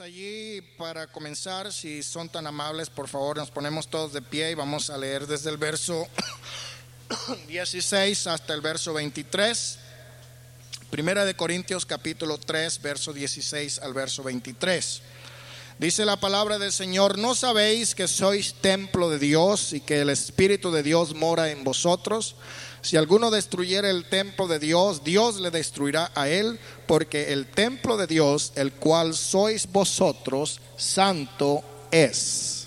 Allí para comenzar, si son tan amables, por favor, nos ponemos todos de pie y vamos a leer desde el verso 16 hasta el verso 23. Primera de Corintios capítulo 3, verso 16 al verso 23. Dice la palabra del Señor, ¿no sabéis que sois templo de Dios y que el Espíritu de Dios mora en vosotros? Si alguno destruyera el templo de Dios, Dios le destruirá a él, porque el templo de Dios, el cual sois vosotros, santo es.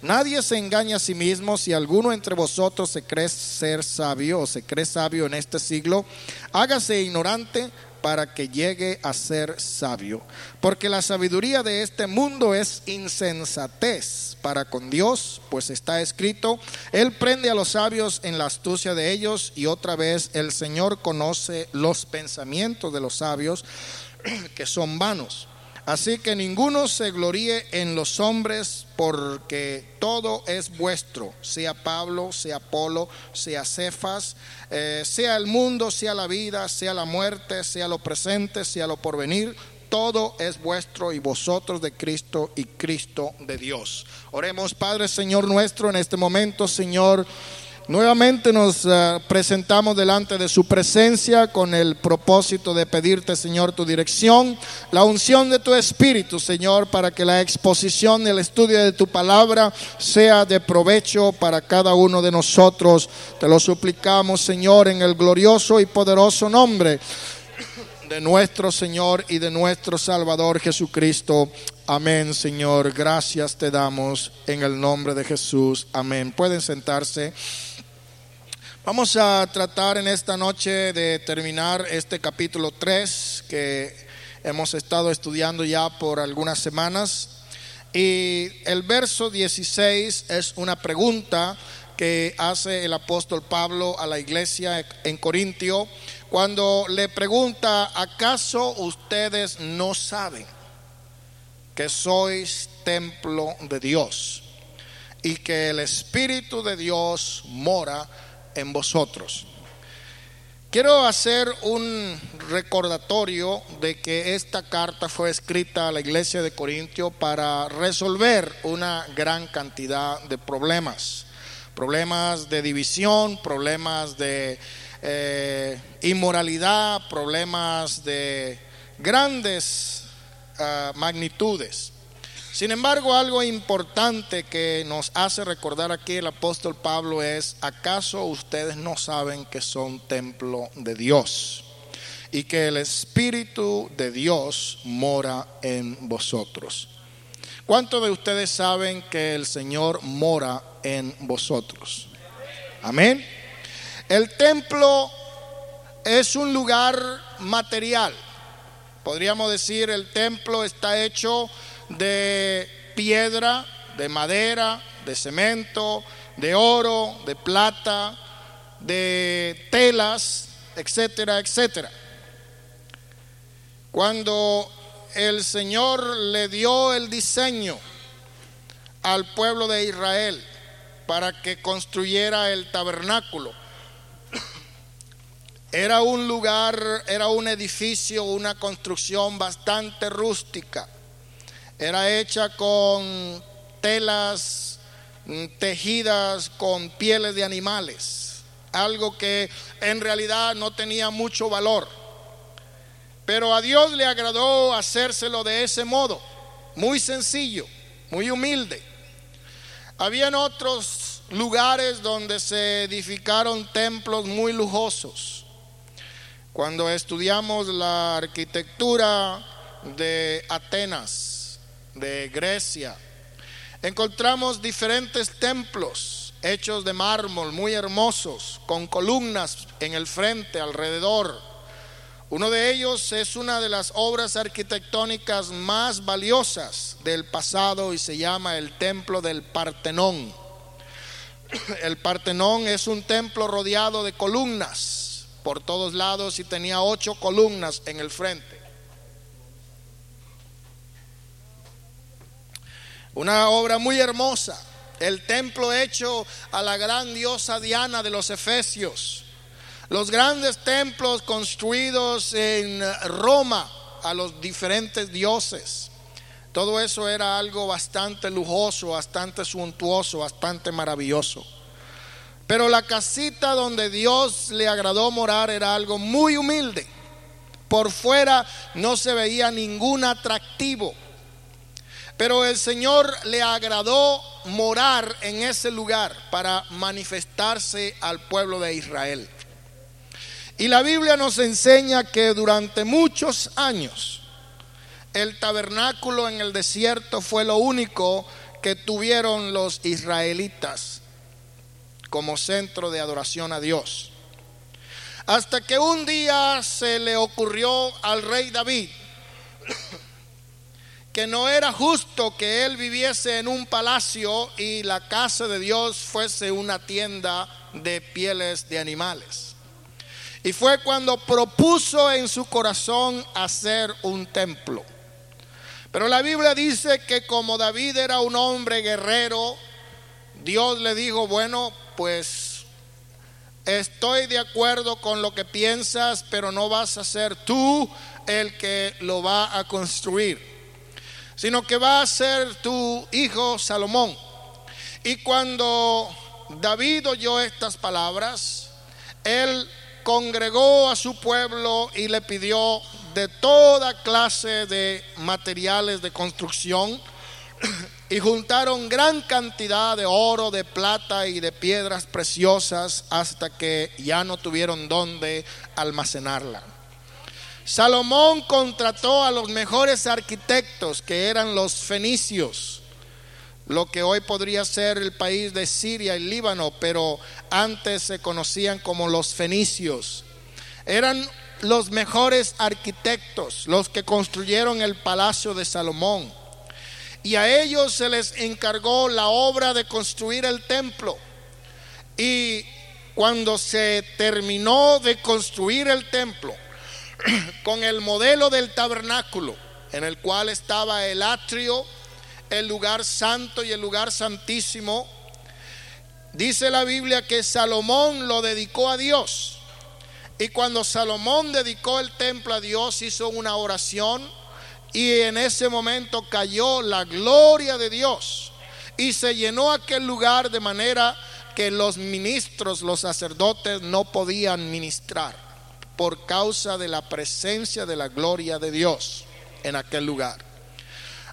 Nadie se engaña a sí mismo. Si alguno entre vosotros se cree ser sabio o se cree sabio en este siglo, hágase ignorante para que llegue a ser sabio. Porque la sabiduría de este mundo es insensatez para con Dios, pues está escrito, Él prende a los sabios en la astucia de ellos y otra vez el Señor conoce los pensamientos de los sabios que son vanos. Así que ninguno se gloríe en los hombres, porque todo es vuestro, sea Pablo, sea Apolo, sea Cefas, eh, sea el mundo, sea la vida, sea la muerte, sea lo presente, sea lo porvenir, todo es vuestro y vosotros de Cristo y Cristo de Dios. Oremos, Padre Señor nuestro, en este momento, Señor. Nuevamente nos uh, presentamos delante de su presencia con el propósito de pedirte, Señor, tu dirección, la unción de tu Espíritu, Señor, para que la exposición y el estudio de tu palabra sea de provecho para cada uno de nosotros. Te lo suplicamos, Señor, en el glorioso y poderoso nombre de nuestro Señor y de nuestro Salvador Jesucristo. Amén, Señor. Gracias te damos en el nombre de Jesús. Amén. Pueden sentarse. Vamos a tratar en esta noche de terminar este capítulo 3 que hemos estado estudiando ya por algunas semanas. Y el verso 16 es una pregunta que hace el apóstol Pablo a la iglesia en Corintio cuando le pregunta, ¿acaso ustedes no saben que sois templo de Dios y que el Espíritu de Dios mora en vosotros. Quiero hacer un recordatorio de que esta carta fue escrita a la iglesia de Corintio para resolver una gran cantidad de problemas. Problemas de división, problemas de eh, inmoralidad, problemas de grandes uh, magnitudes. Sin embargo, algo importante que nos hace recordar aquí el apóstol Pablo es, ¿acaso ustedes no saben que son templo de Dios? Y que el Espíritu de Dios mora en vosotros. ¿Cuántos de ustedes saben que el Señor mora en vosotros? Amén. El templo es un lugar material. Podríamos decir, el templo está hecho de piedra, de madera, de cemento, de oro, de plata, de telas, etcétera, etcétera. Cuando el Señor le dio el diseño al pueblo de Israel para que construyera el tabernáculo, era un lugar, era un edificio, una construcción bastante rústica era hecha con telas mm, tejidas con pieles de animales, algo que en realidad no tenía mucho valor. Pero a Dios le agradó hacérselo de ese modo, muy sencillo, muy humilde. Habían otros lugares donde se edificaron templos muy lujosos. Cuando estudiamos la arquitectura de Atenas, de Grecia. Encontramos diferentes templos hechos de mármol, muy hermosos, con columnas en el frente, alrededor. Uno de ellos es una de las obras arquitectónicas más valiosas del pasado y se llama el Templo del Partenón. El Partenón es un templo rodeado de columnas por todos lados y tenía ocho columnas en el frente. Una obra muy hermosa. El templo hecho a la gran diosa Diana de los Efesios. Los grandes templos construidos en Roma a los diferentes dioses. Todo eso era algo bastante lujoso, bastante suntuoso, bastante maravilloso. Pero la casita donde Dios le agradó morar era algo muy humilde. Por fuera no se veía ningún atractivo. Pero el Señor le agradó morar en ese lugar para manifestarse al pueblo de Israel. Y la Biblia nos enseña que durante muchos años el tabernáculo en el desierto fue lo único que tuvieron los israelitas como centro de adoración a Dios. Hasta que un día se le ocurrió al rey David que no era justo que él viviese en un palacio y la casa de Dios fuese una tienda de pieles de animales. Y fue cuando propuso en su corazón hacer un templo. Pero la Biblia dice que como David era un hombre guerrero, Dios le dijo, bueno, pues estoy de acuerdo con lo que piensas, pero no vas a ser tú el que lo va a construir sino que va a ser tu hijo Salomón. Y cuando David oyó estas palabras, él congregó a su pueblo y le pidió de toda clase de materiales de construcción y juntaron gran cantidad de oro, de plata y de piedras preciosas hasta que ya no tuvieron dónde almacenarla. Salomón contrató a los mejores arquitectos que eran los fenicios, lo que hoy podría ser el país de Siria y Líbano, pero antes se conocían como los fenicios. Eran los mejores arquitectos, los que construyeron el palacio de Salomón. Y a ellos se les encargó la obra de construir el templo. Y cuando se terminó de construir el templo, con el modelo del tabernáculo, en el cual estaba el atrio, el lugar santo y el lugar santísimo. Dice la Biblia que Salomón lo dedicó a Dios. Y cuando Salomón dedicó el templo a Dios, hizo una oración y en ese momento cayó la gloria de Dios y se llenó aquel lugar de manera que los ministros, los sacerdotes no podían ministrar por causa de la presencia de la gloria de Dios en aquel lugar.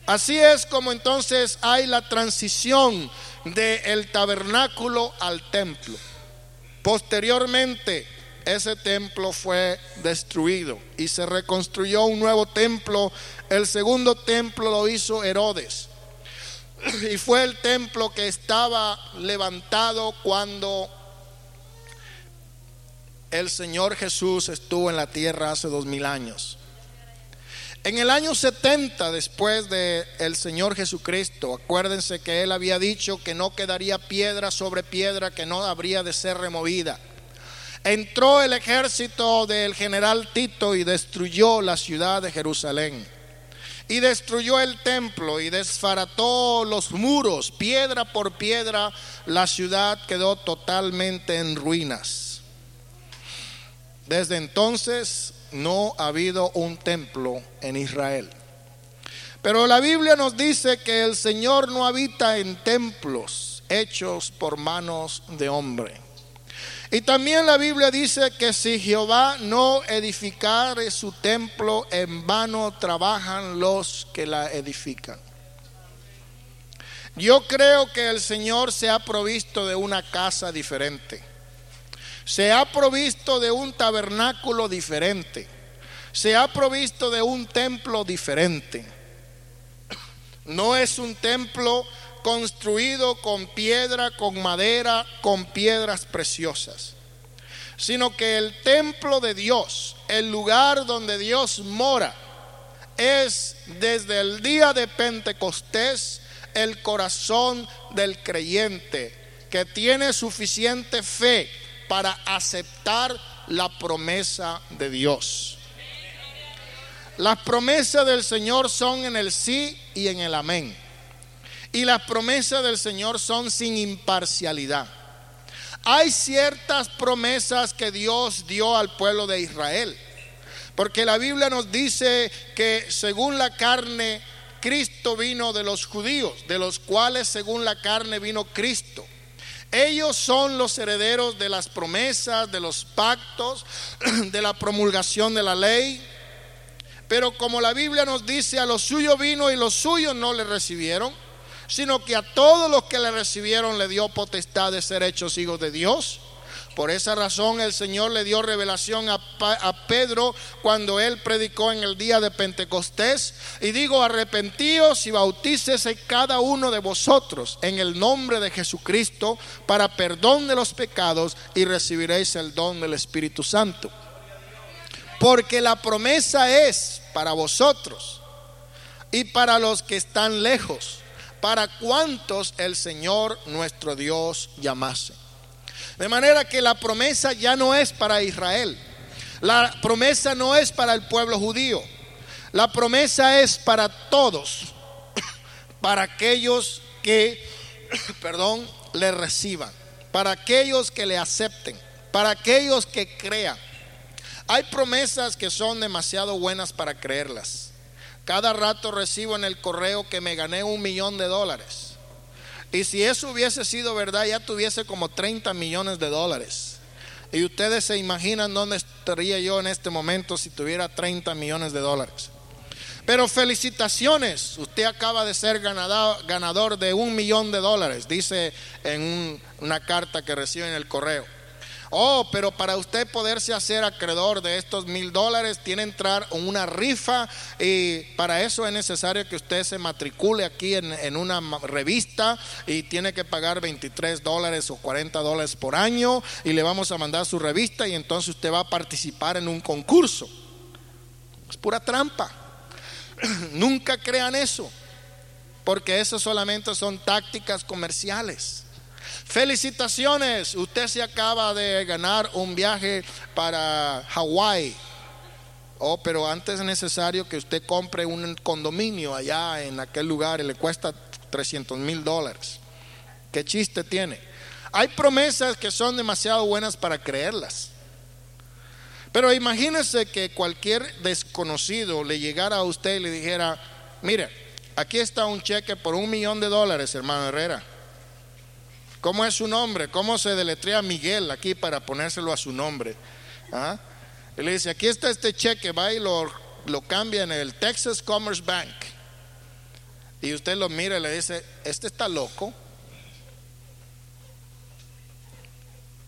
Así es como entonces hay la transición del tabernáculo al templo. Posteriormente, ese templo fue destruido y se reconstruyó un nuevo templo. El segundo templo lo hizo Herodes. Y fue el templo que estaba levantado cuando el Señor Jesús estuvo en la tierra hace dos mil años. En el año 70 después de el Señor Jesucristo, acuérdense que él había dicho que no quedaría piedra sobre piedra que no habría de ser removida. Entró el ejército del general Tito y destruyó la ciudad de Jerusalén. Y destruyó el templo y desfarató los muros, piedra por piedra, la ciudad quedó totalmente en ruinas. Desde entonces no ha habido un templo en Israel. Pero la Biblia nos dice que el Señor no habita en templos hechos por manos de hombre. Y también la Biblia dice que si Jehová no edificare su templo, en vano trabajan los que la edifican. Yo creo que el Señor se ha provisto de una casa diferente se ha provisto de un tabernáculo diferente, se ha provisto de un templo diferente. No es un templo construido con piedra, con madera, con piedras preciosas, sino que el templo de Dios, el lugar donde Dios mora, es desde el día de Pentecostés el corazón del creyente que tiene suficiente fe para aceptar la promesa de Dios. Las promesas del Señor son en el sí y en el amén. Y las promesas del Señor son sin imparcialidad. Hay ciertas promesas que Dios dio al pueblo de Israel. Porque la Biblia nos dice que según la carne Cristo vino de los judíos, de los cuales según la carne vino Cristo. Ellos son los herederos de las promesas, de los pactos, de la promulgación de la ley. Pero como la Biblia nos dice, a los suyos vino y los suyos no le recibieron, sino que a todos los que le recibieron le dio potestad de ser hechos hijos de Dios por esa razón el Señor le dio revelación a, Pedro cuando él predicó en el día de Pentecostés. Y digo, arrepentíos y bautícese cada uno de vosotros en el nombre de Jesucristo para perdón de los pecados y recibiréis el don del Espíritu Santo. Porque la promesa es para vosotros y para los que están lejos, para cuantos el Señor nuestro Dios llamase. De manera que la promesa ya no es para Israel. La promesa no es para el pueblo judío. La promesa es para todos, para aquellos que, perdón, le reciban, para aquellos que le acepten, para aquellos que crean. Hay promesas que son demasiado buenas para creerlas. Cada rato recibo en el correo que me gané un millón de dólares. Y si eso hubiese sido verdad, ya tuviese como 30 millones de dólares. Y ustedes se imaginan dónde estaría yo en este momento si tuviera 30 millones de dólares. Pero felicitaciones, usted acaba de ser ganador, de un millón de dólares, dice en una carta que recibe en el correo. Oh, pero para usted poderse hacer acreedor de estos mil dólares, tiene que entrar en una rifa y para eso es necesario que usted se matricule aquí en, en una revista y tiene que pagar 23 dólares o 40 dólares por año y le vamos a mandar su revista y entonces usted va a participar en un concurso. Es pura trampa. Nunca crean eso, porque eso solamente son tácticas comerciales. Felicitaciones, usted se acaba de ganar un viaje para Hawái. Oh, pero antes es necesario que usted compre un condominio allá en aquel lugar y le cuesta 300 mil dólares. ¿Qué chiste tiene? Hay promesas que son demasiado buenas para creerlas. Pero imagínese que cualquier desconocido le llegara a usted y le dijera, mire, aquí está un cheque por un millón de dólares, hermano Herrera. ¿Cómo es su nombre? ¿Cómo se deletrea Miguel aquí para ponérselo a su nombre? ¿Ah? Y le dice, aquí está este cheque, va y lo, lo cambia en el Texas Commerce Bank. Y usted lo mira y le dice, este está loco.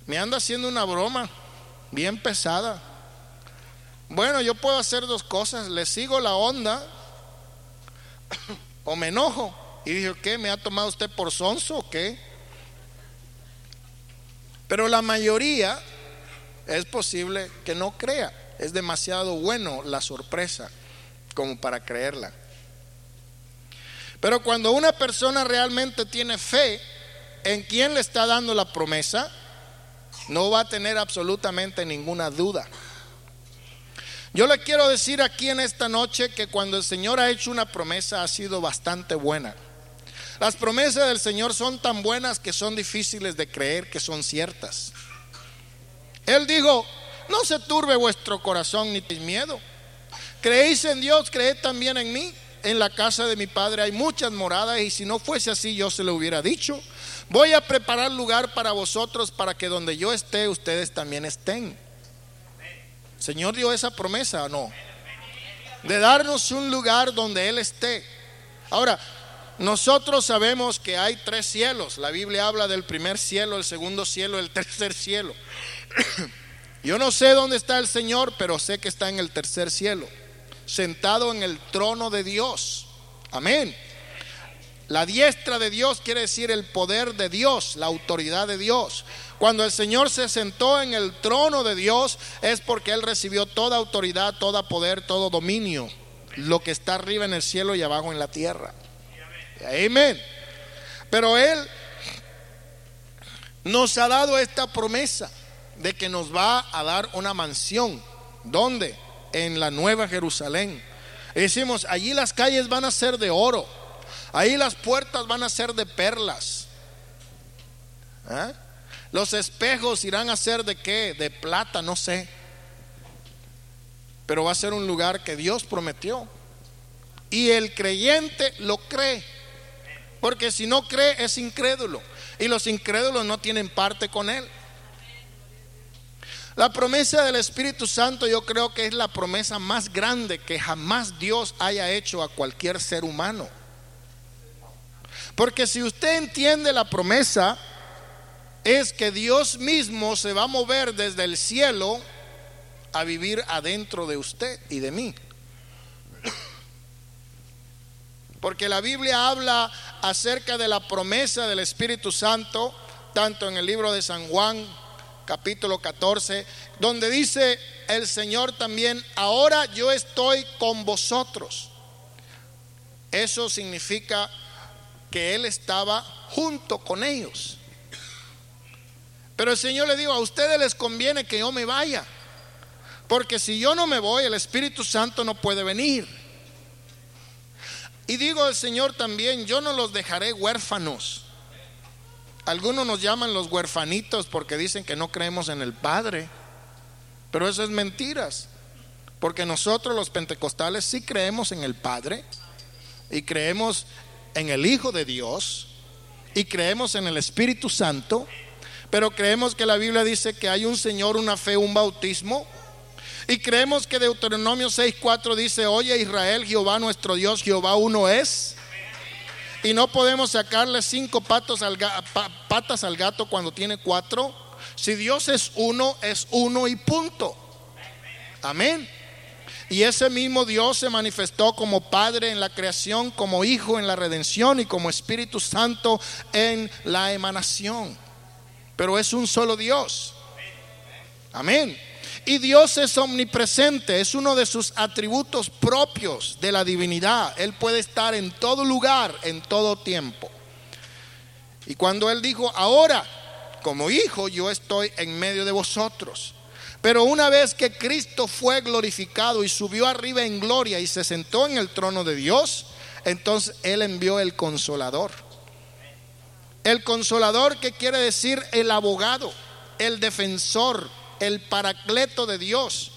Me anda haciendo una broma bien pesada. Bueno, yo puedo hacer dos cosas. Le sigo la onda o me enojo. Y dije, ¿qué? ¿Me ha tomado usted por sonso o qué? Pero la mayoría es posible que no crea. Es demasiado bueno la sorpresa como para creerla. Pero cuando una persona realmente tiene fe en quien le está dando la promesa, no va a tener absolutamente ninguna duda. Yo le quiero decir aquí en esta noche que cuando el Señor ha hecho una promesa ha sido bastante buena. Las promesas del Señor son tan buenas que son difíciles de creer que son ciertas. Él dijo, no se turbe vuestro corazón ni miedo. Creéis en Dios, creed también en mí. En la casa de mi padre hay muchas moradas y si no fuese así yo se lo hubiera dicho. Voy a preparar lugar para vosotros para que donde yo esté ustedes también estén. Señor dio esa promesa o no? De darnos un lugar donde Él esté. Ahora, nosotros sabemos que hay tres cielos. La Biblia habla del primer cielo, el segundo cielo, el tercer cielo. Yo no sé dónde está el Señor, pero sé que está en el tercer cielo, sentado en el trono de Dios. Amén. La diestra de Dios quiere decir el poder de Dios, la autoridad de Dios. Cuando el Señor se sentó en el trono de Dios es porque Él recibió toda autoridad, todo poder, todo dominio, lo que está arriba en el cielo y abajo en la tierra. Amén. Pero Él nos ha dado esta promesa de que nos va a dar una mansión. ¿Dónde? En la Nueva Jerusalén. decimos, allí las calles van a ser de oro. Ahí las puertas van a ser de perlas. ¿Eh? Los espejos irán a ser de qué? De plata, no sé. Pero va a ser un lugar que Dios prometió. Y el creyente lo cree. Porque si no cree es incrédulo. Y los incrédulos no tienen parte con él. La promesa del Espíritu Santo yo creo que es la promesa más grande que jamás Dios haya hecho a cualquier ser humano. Porque si usted entiende la promesa, es que Dios mismo se va a mover desde el cielo a vivir adentro de usted y de mí. Porque la Biblia habla acerca de la promesa del Espíritu Santo, tanto en el libro de San Juan capítulo 14, donde dice el Señor también, ahora yo estoy con vosotros. Eso significa que Él estaba junto con ellos. Pero el Señor le dijo, a ustedes les conviene que yo me vaya, porque si yo no me voy, el Espíritu Santo no puede venir. Y digo el Señor también, yo no los dejaré huérfanos. Algunos nos llaman los huerfanitos porque dicen que no creemos en el Padre. Pero eso es mentiras. Porque nosotros los pentecostales sí creemos en el Padre y creemos en el Hijo de Dios y creemos en el Espíritu Santo, pero creemos que la Biblia dice que hay un Señor, una fe, un bautismo. Y creemos que Deuteronomio 6:4 dice, oye Israel, Jehová nuestro Dios, Jehová uno es. Y no podemos sacarle cinco patos al patas al gato cuando tiene cuatro. Si Dios es uno, es uno y punto. Amén. Y ese mismo Dios se manifestó como Padre en la creación, como Hijo en la redención y como Espíritu Santo en la emanación. Pero es un solo Dios. Amén. Y Dios es omnipresente, es uno de sus atributos propios de la divinidad. Él puede estar en todo lugar, en todo tiempo. Y cuando Él dijo, ahora, como hijo, yo estoy en medio de vosotros. Pero una vez que Cristo fue glorificado y subió arriba en gloria y se sentó en el trono de Dios, entonces Él envió el consolador. El consolador que quiere decir el abogado, el defensor, el paracleto de Dios,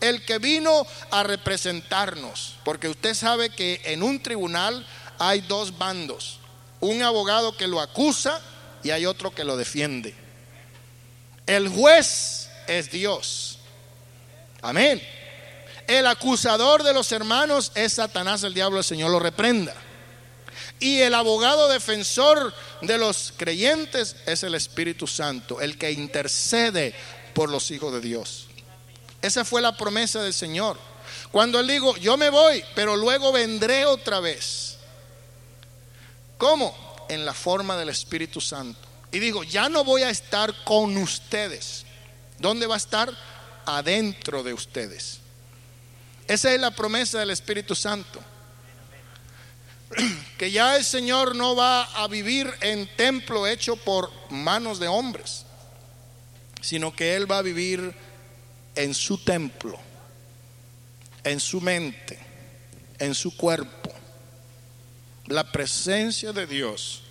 el que vino a representarnos. Porque usted sabe que en un tribunal hay dos bandos, un abogado que lo acusa y hay otro que lo defiende. El juez es Dios. Amén. El acusador de los hermanos es Satanás, el diablo, el Señor lo reprenda. Y el abogado defensor de los creyentes es el Espíritu Santo, el que intercede por los hijos de Dios. Esa fue la promesa del Señor. Cuando Él dijo, yo me voy, pero luego vendré otra vez. ¿Cómo? En la forma del Espíritu Santo. Y digo, ya no voy a estar con ustedes. ¿Dónde va a estar? Adentro de ustedes. Esa es la promesa del Espíritu Santo. Que ya el Señor no va a vivir en templo hecho por manos de hombres sino que Él va a vivir en su templo, en su mente, en su cuerpo. La presencia de Dios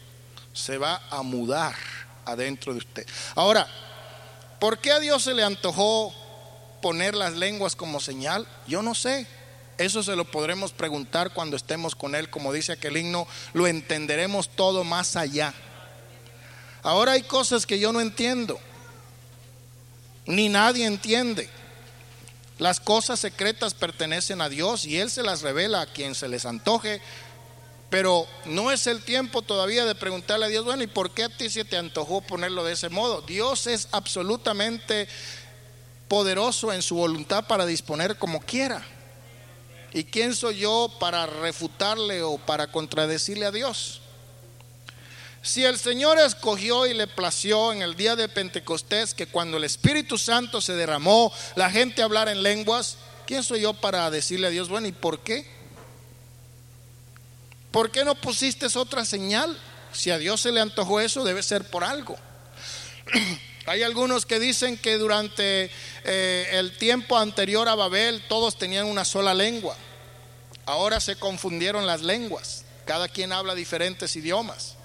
se va a mudar adentro de usted. Ahora, ¿por qué a Dios se le antojó poner las lenguas como señal? Yo no sé. Eso se lo podremos preguntar cuando estemos con Él. Como dice aquel himno, lo entenderemos todo más allá. Ahora hay cosas que yo no entiendo ni nadie entiende. Las cosas secretas pertenecen a Dios y Él se las revela a quien se les antoje. Pero no es el tiempo todavía de preguntarle a Dios, bueno, ¿y por qué a ti se te antojó ponerlo de ese modo? Dios es absolutamente poderoso en su voluntad para disponer como quiera. ¿Y quién soy yo para refutarle o para contradecirle a Dios? Si el Señor escogió y le plació en el día de Pentecostés que cuando el Espíritu Santo se derramó, la gente hablara en lenguas, ¿quién soy yo para decirle a Dios, bueno, ¿y por qué? ¿Por qué no pusiste otra señal? Si a Dios se le antojó eso, debe ser por algo. Hay algunos que dicen que durante eh, el tiempo anterior a Babel todos tenían una sola lengua. Ahora se confundieron las lenguas. Cada quien habla diferentes idiomas.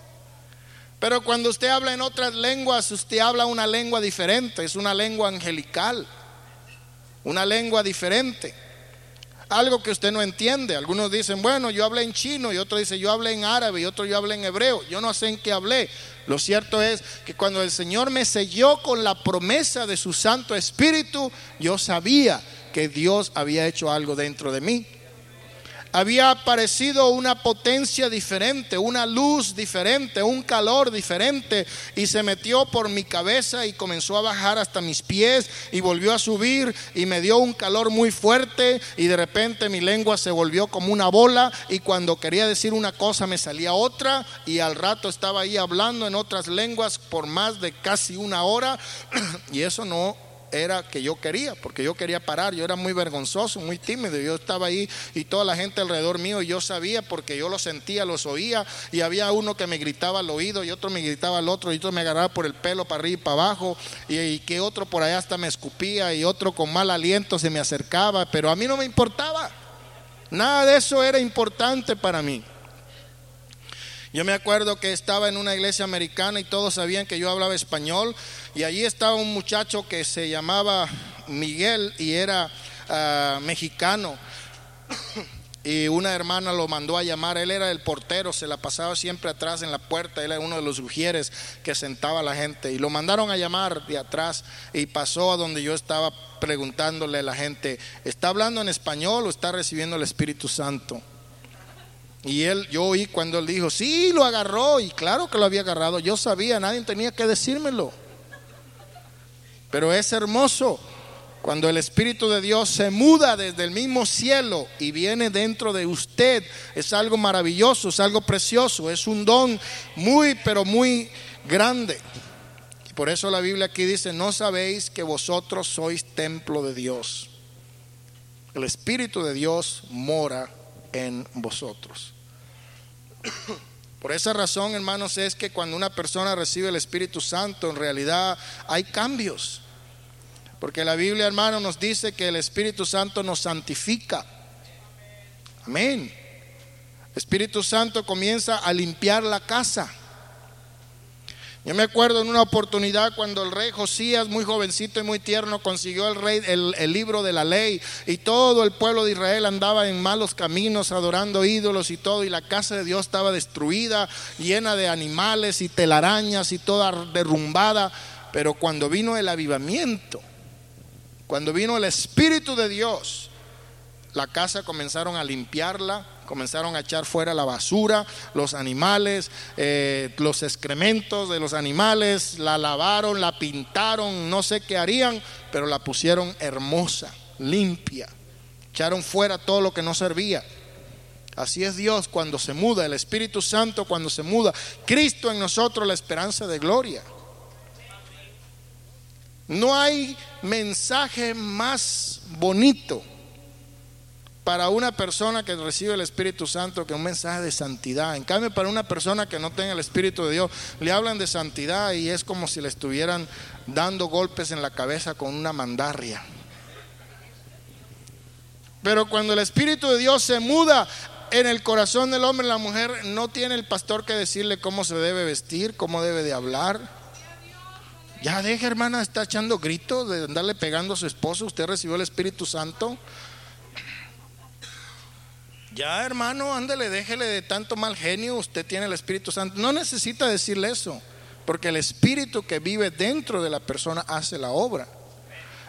Pero cuando usted habla en otras lenguas, usted habla una lengua diferente, es una lengua angelical, una lengua diferente. algo que usted no entiende. Algunos dicen, bueno, yo hablé en chino, y otro dice, yo hablé en árabe, y otro yo hablé en hebreo. Yo no sé en qué hablé. Lo cierto es que cuando el Señor me selló con la promesa de su Santo Espíritu, yo sabía que Dios había hecho algo dentro de mí había aparecido una potencia diferente, una luz diferente, un calor diferente y se metió por mi cabeza y comenzó a bajar hasta mis pies y volvió a subir y me dio un calor muy fuerte y de repente mi lengua se volvió como una bola y cuando quería decir una cosa me salía otra y al rato estaba ahí hablando en otras lenguas por más de casi una hora y eso no era que yo quería, porque yo quería parar, yo era muy vergonzoso, muy tímido, yo estaba ahí y toda la gente alrededor mío y yo sabía porque yo lo sentía, los oía y había uno que me gritaba al oído y otro me gritaba al otro y otro me agarraba por el pelo para arriba y para abajo y, y que otro por allá hasta me escupía y otro con mal aliento se me acercaba, pero a mí no me importaba, nada de eso era importante para mí. Yo me acuerdo que estaba en una iglesia americana y todos sabían que yo hablaba español y allí estaba un muchacho que se llamaba Miguel y era ah, mexicano. Y una hermana lo mandó a llamar, él era el portero, se la pasaba siempre atrás en la puerta, él era uno de los ujieres que sentaba a la gente. Y lo mandaron a llamar de atrás y pasó a donde yo estaba preguntándole a la gente, ¿está hablando en español o está recibiendo el Espíritu Santo? Y él, yo oí cuando él dijo, sí, lo agarró, y claro que lo había agarrado, yo sabía, nadie tenía que decírmelo. Pero es hermoso cuando el Espíritu de Dios se muda desde el mismo cielo y viene dentro de usted. Es algo maravilloso, es algo precioso, es un don muy, pero muy grande. Y por eso la Biblia aquí dice, no sabéis que vosotros sois templo de Dios. El Espíritu de Dios mora en vosotros. Por esa razón, hermanos, es que cuando una persona recibe el Espíritu Santo, en realidad hay cambios. Porque la Biblia, hermano, nos dice que el Espíritu Santo nos santifica. Amén. El Espíritu Santo comienza a limpiar la casa. Yo me acuerdo en una oportunidad cuando el rey Josías, muy jovencito y muy tierno, consiguió el, rey, el, libro de la ley y todo el pueblo de Israel andaba en malos caminos, adorando ídolos y todo, y la casa de Dios estaba destruida, llena de animales y telarañas y toda derrumbada. Pero cuando vino el avivamiento, cuando vino el Espíritu de Dios, la casa comenzaron a limpiarla, comenzaron a echar fuera la basura, los animales, eh, los excrementos de los animales, la lavaron, la pintaron, no sé qué harían, pero la pusieron hermosa, limpia. Echaron fuera todo lo que no servía. Así es Dios cuando se muda, el Espíritu Santo cuando se muda, Cristo en nosotros la esperanza de gloria. No hay mensaje más bonito para una persona que recibe el Espíritu Santo que un mensaje de santidad. En cambio, para una persona que no tenga el Espíritu de Dios, le hablan de santidad y es como si le estuvieran dando golpes en la cabeza con una mandarria. Pero cuando el Espíritu de Dios se muda en el corazón del hombre, la mujer no tiene el pastor que decirle cómo se debe vestir, cómo debe de hablar. Ya deja, hermana, está echando gritos de andarle pegando a su esposo. Usted recibió el Espíritu Santo. Ya, hermano, ándele, déjele de tanto mal genio, usted tiene el Espíritu Santo. No necesita decirle eso, porque el Espíritu que vive dentro de la persona hace la obra.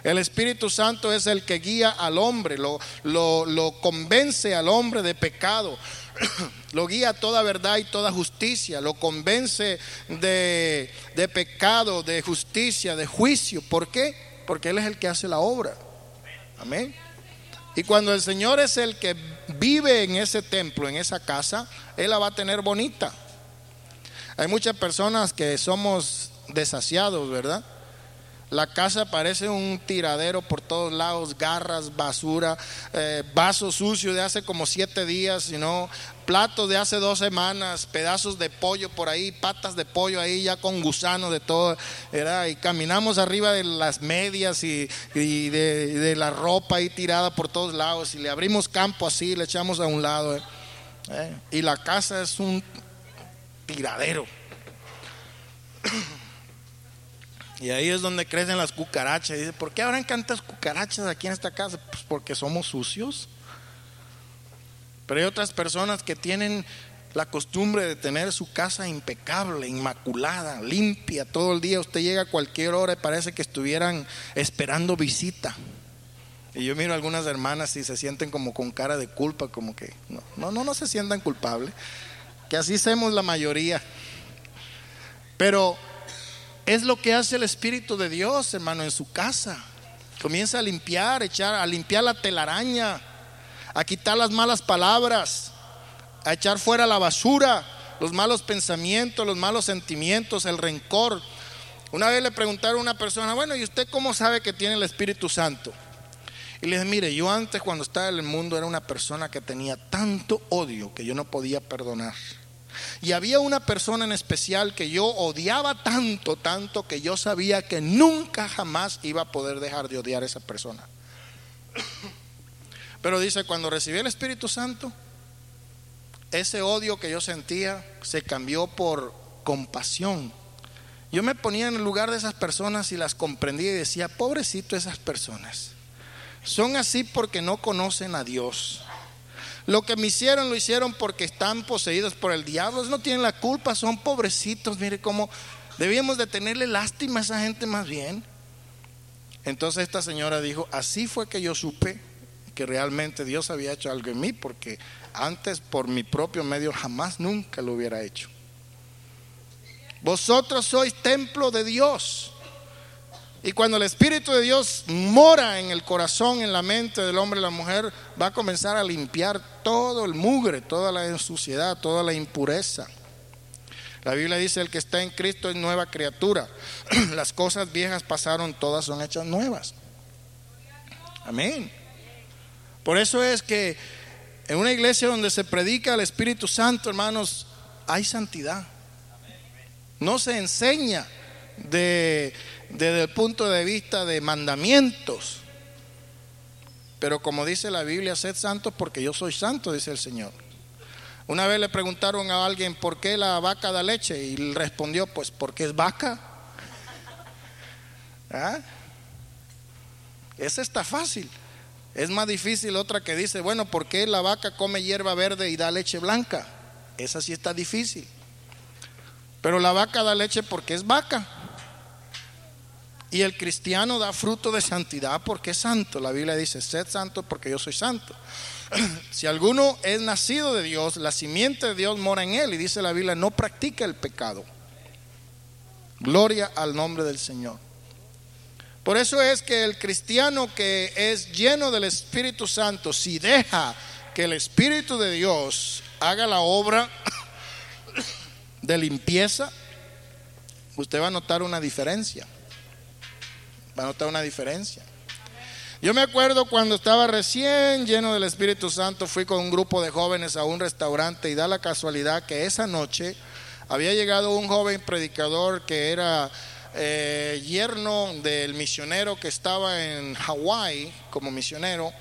El Espíritu Santo es el que guía al hombre, lo, lo, convence al hombre de pecado, lo guía a toda verdad y toda justicia, lo convence de, de pecado, de justicia, de juicio. ¿Por qué? Porque Él es el que hace la obra. Amén. Y cuando el Señor es el que vive en ese templo, en esa casa, Él la va a tener bonita. Hay muchas personas que somos desasiados, ¿verdad? La casa parece un tiradero por todos lados, garras, basura, eh, vasos sucios de hace como siete días, sino platos de hace dos semanas, pedazos de pollo por ahí, patas de pollo ahí ya con gusanos de todo, y caminamos arriba de las medias y, de, la ropa ahí tirada por todos lados, y le abrimos campo así, le echamos a un lado, eh. Eh, y la casa es un tiradero. Y ahí es donde crecen las cucarachas. Y dice, ¿por qué habrán tantas cucarachas aquí en esta casa? Pues porque somos sucios. Pero hay otras personas que tienen la costumbre de tener su casa impecable, inmaculada, limpia todo el día. Usted llega a cualquier hora y parece que estuvieran esperando visita. Y yo miro a algunas hermanas y se sienten como con cara de culpa, como que no, no, no, no se sientan culpables. Que así hacemos la mayoría. Pero es lo que hace el Espíritu de Dios, hermano, en su casa. Comienza a limpiar, echar, a limpiar la telaraña, a quitar las malas palabras, a echar fuera la basura, los malos pensamientos, los malos sentimientos, el rencor. Una vez le preguntaron a una persona, bueno, ¿y usted cómo sabe que tiene el Espíritu Santo? Y le dije, mire, yo antes cuando estaba en el mundo era una persona que tenía tanto odio que yo no podía perdonar. Y había una persona en especial que yo odiaba tanto, tanto que yo sabía que nunca jamás iba a poder dejar de odiar a esa persona. Pero dice, cuando recibí el Espíritu Santo, ese odio que yo sentía se cambió por compasión. Yo me ponía en el lugar de esas personas y las comprendía y decía, pobrecito esas personas. Son así porque no conocen a Dios. Lo que me hicieron lo hicieron porque están poseídos por el diablo. no tienen la culpa, son pobrecitos. Mire cómo debíamos de tenerle lástima a esa gente más bien. Entonces esta señora dijo, así fue que yo supe que realmente Dios había hecho algo en mí, porque antes por mi propio medio jamás nunca lo hubiera hecho. Vosotros sois templo de Dios. Y cuando el Espíritu de Dios mora en el corazón, en la mente del hombre y la mujer, va a comenzar a limpiar todo el mugre, toda la suciedad, toda la impureza. La Biblia dice, el que está en Cristo es nueva criatura. Las cosas viejas pasaron, todas son hechas nuevas. Amén. Por eso es que en una iglesia donde se predica el Espíritu Santo, hermanos, hay santidad. No se enseña de desde el punto de vista de mandamientos. Pero como dice la Biblia, sed santos porque yo soy santo, dice el Señor. Una vez le preguntaron a alguien por qué la vaca da leche y respondió, pues porque es vaca. ¿Ah? Esa está fácil. Es más difícil otra que dice, bueno, ¿por qué la vaca come hierba verde y da leche blanca? Esa sí está difícil. Pero la vaca da leche porque es vaca. Y el cristiano da fruto de santidad porque es santo. La Biblia dice, sed santo porque yo soy santo. si alguno es nacido de Dios, la simiente de Dios mora en él. Y dice la Biblia, no practica el pecado. Gloria al nombre del Señor. Por eso es que el cristiano que es lleno del Espíritu Santo, si deja que el Espíritu de Dios haga la obra de limpieza, usted va a notar una diferencia va a notar una diferencia. Yo me acuerdo cuando estaba recién lleno del Espíritu Santo, fui con un grupo de jóvenes a un restaurante y da la casualidad que esa noche había llegado un joven predicador que era eh, yerno del misionero que estaba en Hawái como misionero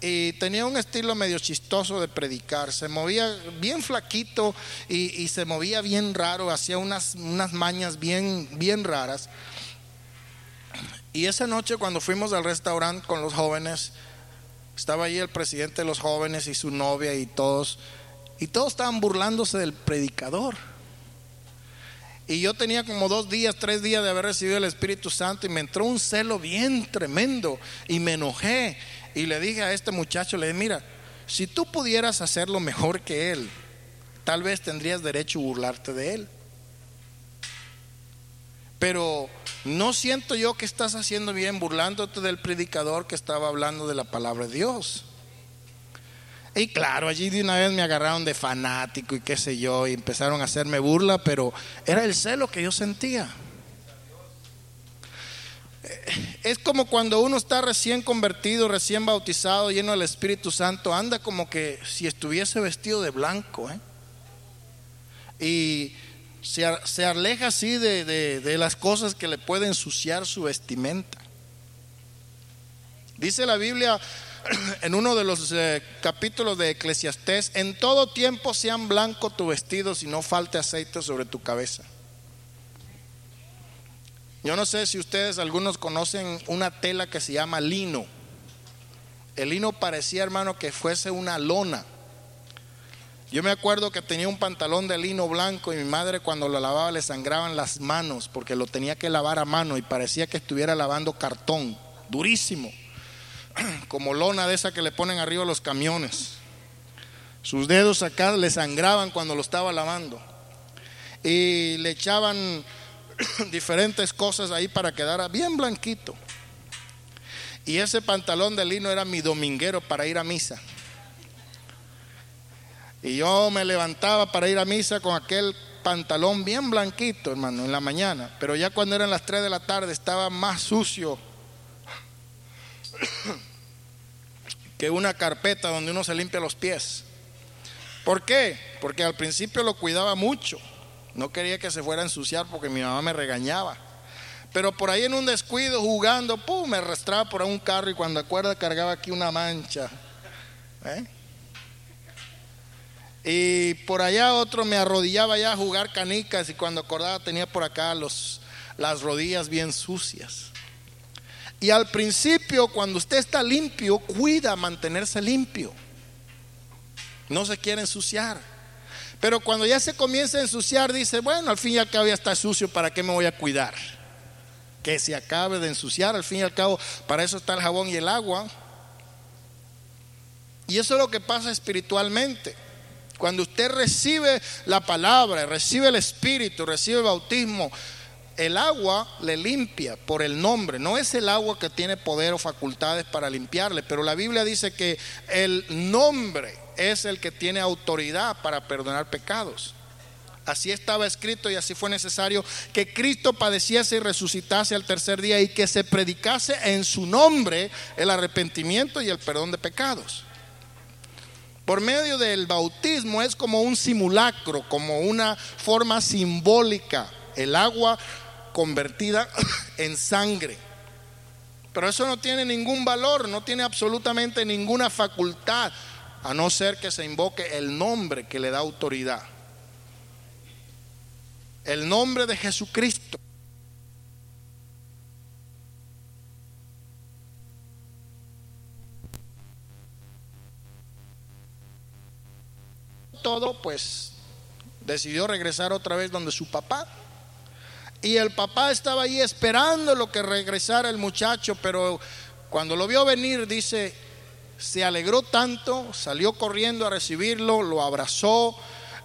y tenía un estilo medio chistoso de predicar. Se movía bien flaquito y, y se movía bien raro, hacía unas, unas mañas bien, bien raras. Y esa noche cuando fuimos al restaurante con los jóvenes, estaba allí el presidente de los jóvenes y su novia y todos, y todos estaban burlándose del predicador. Y yo tenía como dos días, tres días de haber recibido el Espíritu Santo y me entró un celo bien tremendo y me enojé y le dije a este muchacho, le dije, mira, si tú pudieras hacerlo mejor que él, tal vez tendrías derecho a burlarte de él. Pero no siento yo que estás haciendo bien burlándote del predicador que estaba hablando de la palabra de Dios. Y claro, allí de una vez me agarraron de fanático y qué sé yo, y empezaron a hacerme burla, pero era el celo que yo sentía. Eh, es como cuando uno está recién convertido, recién bautizado, lleno del Espíritu Santo, anda como que si estuviese vestido de blanco. ¿eh? Y se, aleja así de, las cosas que le pueden ensuciar su vestimenta. Dice la Biblia en uno de los eh, capítulos de Eclesiastés, en todo tiempo sean blanco tu vestido y no falte aceite sobre tu cabeza. Yo no sé si ustedes algunos conocen una tela que se llama lino. El lino parecía, hermano, que fuese una lona. Yo me acuerdo que tenía un pantalón de lino blanco y mi madre cuando lo lavaba le sangraban las manos porque lo tenía que lavar a mano y parecía que estuviera lavando cartón, durísimo, como lona de esa que le ponen arriba los camiones. Sus dedos acá le sangraban cuando lo estaba lavando y le echaban diferentes cosas ahí para quedar bien blanquito. Y ese pantalón de lino era mi dominguero para ir a misa. Y yo me levantaba para ir a misa con aquel pantalón bien blanquito, hermano, en la mañana. Pero ya cuando eran las 3 de la tarde estaba más sucio que una carpeta donde uno se limpia los pies. ¿Por qué? Porque al principio lo cuidaba mucho. No quería que se fuera a ensuciar porque mi mamá me regañaba. Pero por ahí en un descuido, jugando, pum, me arrastraba por un carro y cuando acuerda cargaba aquí una mancha. ¿Eh? Y por allá otro me arrodillaba ya a jugar canicas y cuando acordaba tenía por acá los, las rodillas bien sucias. Y al principio, cuando usted está limpio, cuida mantenerse limpio. No se quiere ensuciar. Pero cuando ya se comienza a ensuciar, dice, bueno, al fin y al cabo ya está sucio, ¿para qué me voy a cuidar? Que se acabe de ensuciar, al fin y al cabo, para eso está el jabón y el agua. Y eso es lo que pasa espiritualmente. Cuando usted recibe la palabra, recibe el Espíritu, recibe el bautismo, el agua le limpia por el nombre. No es el agua que tiene poder o facultades para limpiarle, pero la Biblia dice que el nombre es el que tiene autoridad para perdonar pecados. Así estaba escrito y así fue necesario que Cristo padeciese y resucitase al tercer día y que se predicase en su nombre el arrepentimiento y el perdón de pecados por medio del bautismo es como un simulacro, como una forma simbólica, el agua convertida en sangre. Pero eso no tiene ningún valor, no tiene absolutamente ninguna facultad, a no ser que se invoque el nombre que le da autoridad. El nombre de Jesucristo. Todo, pues decidió regresar otra vez donde su papá. Y el papá estaba ahí esperando lo que regresara el muchacho, pero cuando lo vio venir, dice, se alegró tanto, salió corriendo a recibirlo, lo abrazó,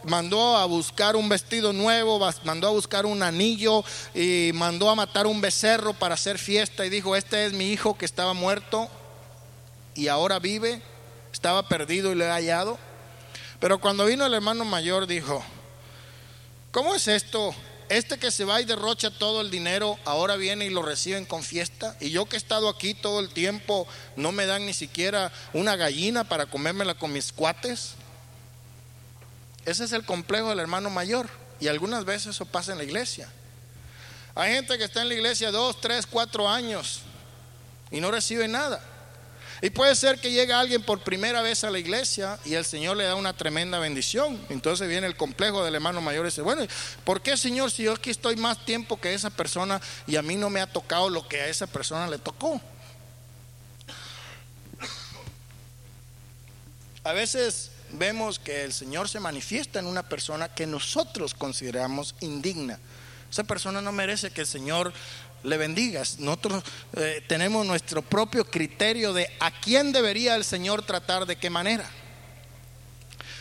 mandó a buscar un vestido nuevo, mandó a buscar un anillo y mandó a matar un becerro para hacer fiesta y dijo, este es mi hijo que estaba muerto y ahora vive, estaba perdido y le he hallado. Pero cuando vino el hermano mayor dijo, ¿cómo es esto? Este que se va y derrocha todo el dinero, ahora viene y lo reciben con fiesta. Y yo que he estado aquí todo el tiempo, no me dan ni siquiera una gallina para comérmela con mis cuates. Ese es el complejo del hermano mayor. Y algunas veces eso pasa en la iglesia. Hay gente que está en la iglesia dos, tres, cuatro años y no recibe nada. Y puede ser que llegue alguien por primera vez a la iglesia y el Señor le da una tremenda bendición. Entonces viene el complejo del hermano mayor y dice, bueno, ¿por qué Señor si yo aquí estoy más tiempo que esa persona y a mí no me ha tocado lo que a esa persona le tocó? A veces vemos que el Señor se manifiesta en una persona que nosotros consideramos indigna. Esa persona no merece que el Señor le bendigas. Nosotros eh, tenemos nuestro propio criterio de a quién debería el Señor tratar de qué manera.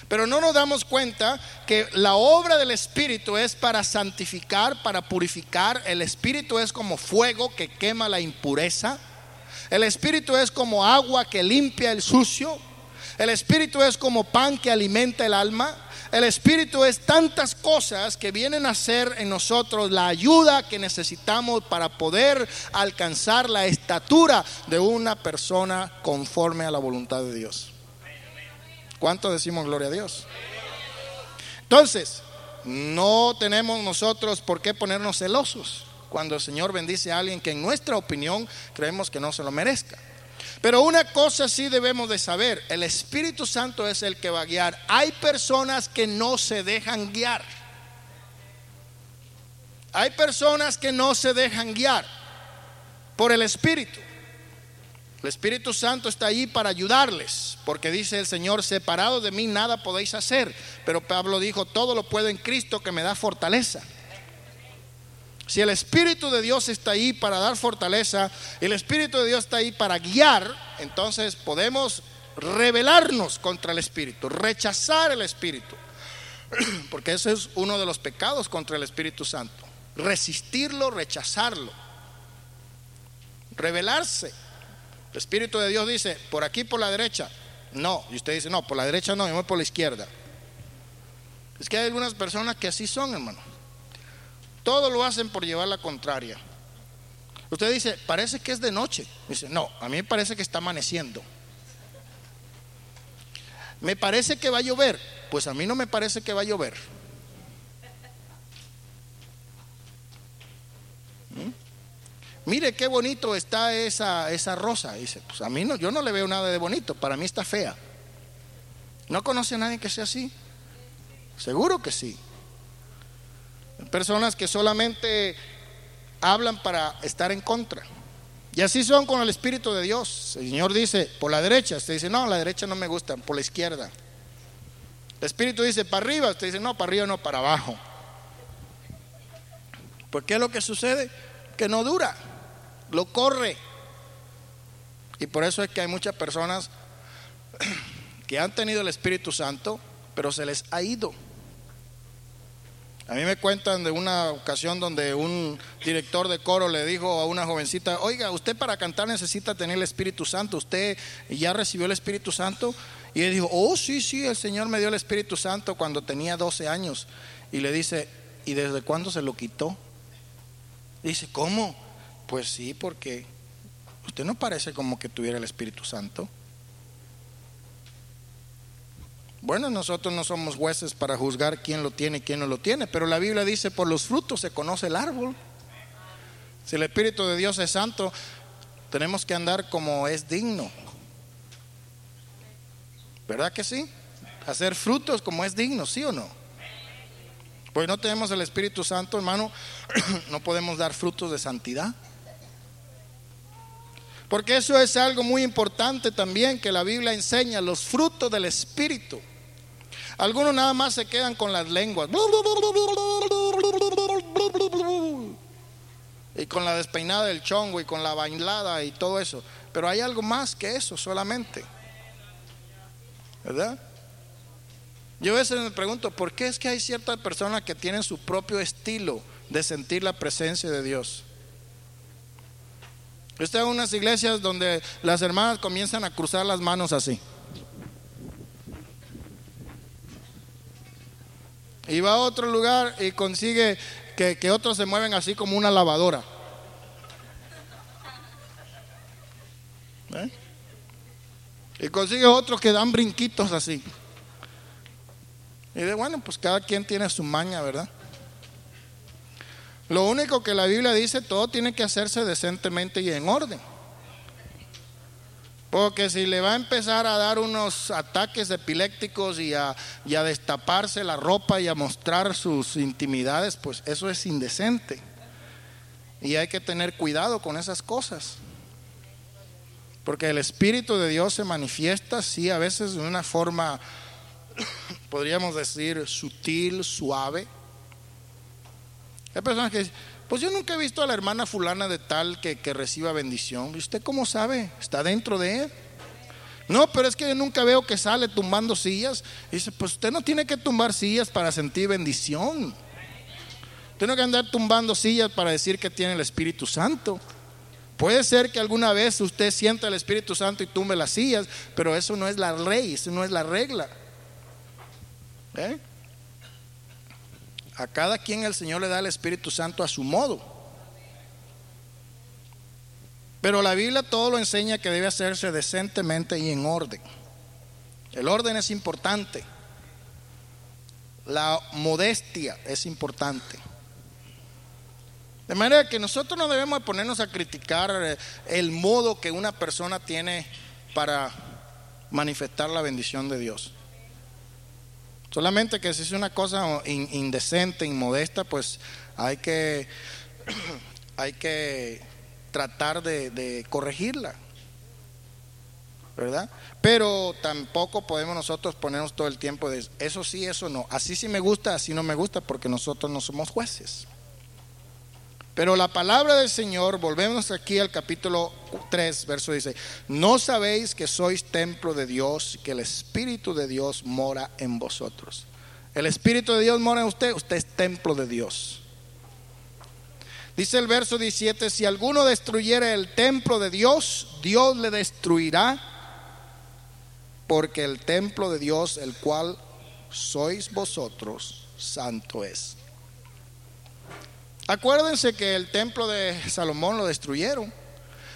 Pero no nos damos cuenta que la obra del Espíritu es para santificar, para purificar. El Espíritu es como fuego que quema la impureza. El Espíritu es como agua que limpia el sucio. El Espíritu es como pan que alimenta el alma. El Espíritu es tantas cosas que vienen a ser en nosotros la ayuda que necesitamos para poder alcanzar la estatura de una persona conforme a la voluntad de Dios. ¿Cuánto decimos gloria a Dios? Entonces, no tenemos nosotros por qué ponernos celosos cuando el Señor bendice a alguien que en nuestra opinión creemos que no se lo merezca. Pero una cosa sí debemos de saber, el Espíritu Santo es el que va a guiar. Hay personas que no se dejan guiar. Hay personas que no se dejan guiar por el Espíritu. El Espíritu Santo está allí para ayudarles, porque dice el Señor, separado de mí nada podéis hacer. Pero Pablo dijo, todo lo puedo en Cristo que me da fortaleza. Si el Espíritu de Dios está ahí para dar fortaleza, el Espíritu de Dios está ahí para guiar, entonces podemos rebelarnos contra el Espíritu, rechazar el Espíritu. Porque ese es uno de los pecados contra el Espíritu Santo. Resistirlo, rechazarlo. Rebelarse. El Espíritu de Dios dice, por aquí, por la derecha. No, y usted dice, no, por la derecha no, yo voy por la izquierda. Es que hay algunas personas que así son, hermano. Todo lo hacen por llevar la contraria. Usted dice, parece que es de noche. Dice, no, a mí me parece que está amaneciendo. Me parece que va a llover. Pues a mí no me parece que va a llover. mire qué bonito está esa, esa rosa. Dice, pues a mí no, yo no le veo nada de bonito, para mí está fea. ¿No conoce a nadie que sea así? Seguro que sí. Personas que solamente hablan para estar en contra. Y así son con el Espíritu de Dios. El Señor dice, por la derecha. Usted dice, no, la derecha no me gusta, por la izquierda. El Espíritu dice, para arriba. Usted dice, no, para arriba no, para abajo. ¿Por qué es lo que sucede? Que no dura lo corre. Y por eso es que hay muchas personas que han tenido el Espíritu Santo, pero se les ha ido. A mí me cuentan de una ocasión donde un director de coro le dijo a una jovencita, oiga, usted para cantar necesita tener el Espíritu Santo, usted ya recibió el Espíritu Santo. Y él dijo, oh, sí, sí, el Señor me dio el Espíritu Santo cuando tenía 12 años. Y le dice, ¿y desde cuándo se lo quitó? Dice, ¿cómo? Pues sí, porque usted no parece como que tuviera el Espíritu Santo. Bueno, nosotros no somos jueces para juzgar quién lo tiene y quién no lo tiene, pero la Biblia dice, por los frutos se conoce el árbol. Si el Espíritu de Dios es santo, tenemos que andar como es digno. ¿Verdad que sí? Hacer frutos como es digno, ¿sí o no? Pues no tenemos el Espíritu Santo, hermano, no podemos dar frutos de santidad. Porque eso es algo muy importante también que la Biblia enseña, los frutos del Espíritu. Algunos nada más se quedan con las lenguas. Y con la despeinada del chongo y con la bailada y todo eso. Pero hay algo más que eso solamente. ¿Verdad? Yo a veces me pregunto, ¿por qué es que hay ciertas personas que tienen su propio estilo de sentir la presencia de Dios? Yo en unas iglesias donde las hermanas comienzan a cruzar las manos así. Y va a otro lugar y consigue que, otros se mueven así como una lavadora. ¿Eh? Y consigue otros que dan brinquitos así. Y de bueno, pues cada quien tiene su maña, ¿verdad? Lo único que la Biblia dice, todo tiene que hacerse decentemente y en orden. Porque si le va a empezar a dar unos ataques epilépticos y a, y a, destaparse la ropa y a mostrar sus intimidades, pues eso es indecente. Y hay que tener cuidado con esas cosas. Porque el Espíritu de Dios se manifiesta, sí, a veces de una forma, podríamos decir, sutil, suave hay personas que dicen, pues yo nunca he visto a la hermana fulana de tal que, reciba bendición. ¿Y usted cómo sabe? ¿Está dentro de él? No, pero es que yo nunca veo que sale tumbando sillas. Y dice, pues usted no tiene que tumbar sillas para sentir bendición. Tiene que andar tumbando sillas para decir que tiene el Espíritu Santo. Puede ser que alguna vez usted sienta el Espíritu Santo y tumbe las sillas, pero eso no es la ley, eso no es la regla. ¿Eh? A cada quien el Señor le da el Espíritu Santo a su modo. Pero la Biblia todo lo enseña que debe hacerse decentemente y en orden. El orden es importante. La modestia es importante. De manera que nosotros no debemos ponernos a criticar eh, el modo que una persona tiene para manifestar la bendición de Dios. Solamente que si es una cosa indecente, inmodesta, pues hay que, hay que tratar de, corregirla. ¿verdad? Pero tampoco podemos nosotros ponernos todo el tiempo de eso sí, eso no. Así sí me gusta, así no me gusta, porque nosotros no somos jueces. Pero la palabra del Señor, volvemos aquí al capítulo 3, verso dice, no sabéis que sois templo de Dios, que el Espíritu de Dios mora en vosotros. El Espíritu de Dios mora en usted, usted es templo de Dios. Dice el verso 17, si alguno destruyera el templo de Dios, Dios le destruirá, porque el templo de Dios, el cual sois vosotros, santo es. Acuérdense que el templo de Salomón lo destruyeron.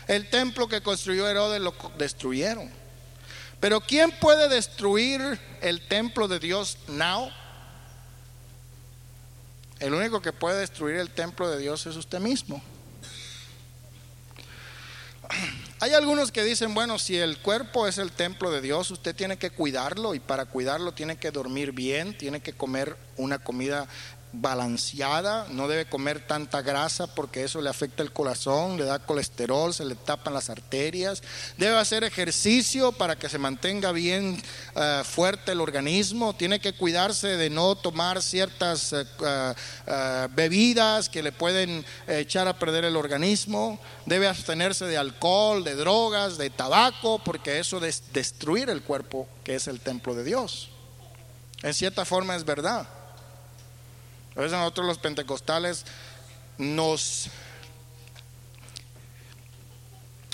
El templo que construyó Herodes lo destruyeron. Pero ¿quién puede destruir el templo de Dios now? El único que puede destruir el templo de Dios es usted mismo. Hay algunos que dicen, bueno, si el cuerpo es el templo de Dios, usted tiene que cuidarlo y para cuidarlo tiene que dormir bien, tiene que comer una comida balanceada, no debe comer tanta grasa porque eso le afecta el corazón, le da colesterol, se le tapan las arterias, debe hacer ejercicio para que se mantenga bien eh, fuerte el organismo, tiene que cuidarse de no tomar ciertas eh, eh, bebidas que le pueden echar a perder el organismo, debe abstenerse de alcohol, de drogas, de tabaco, porque eso es destruir el cuerpo que es el templo de Dios. En cierta forma es verdad. A veces nosotros los pentecostales nos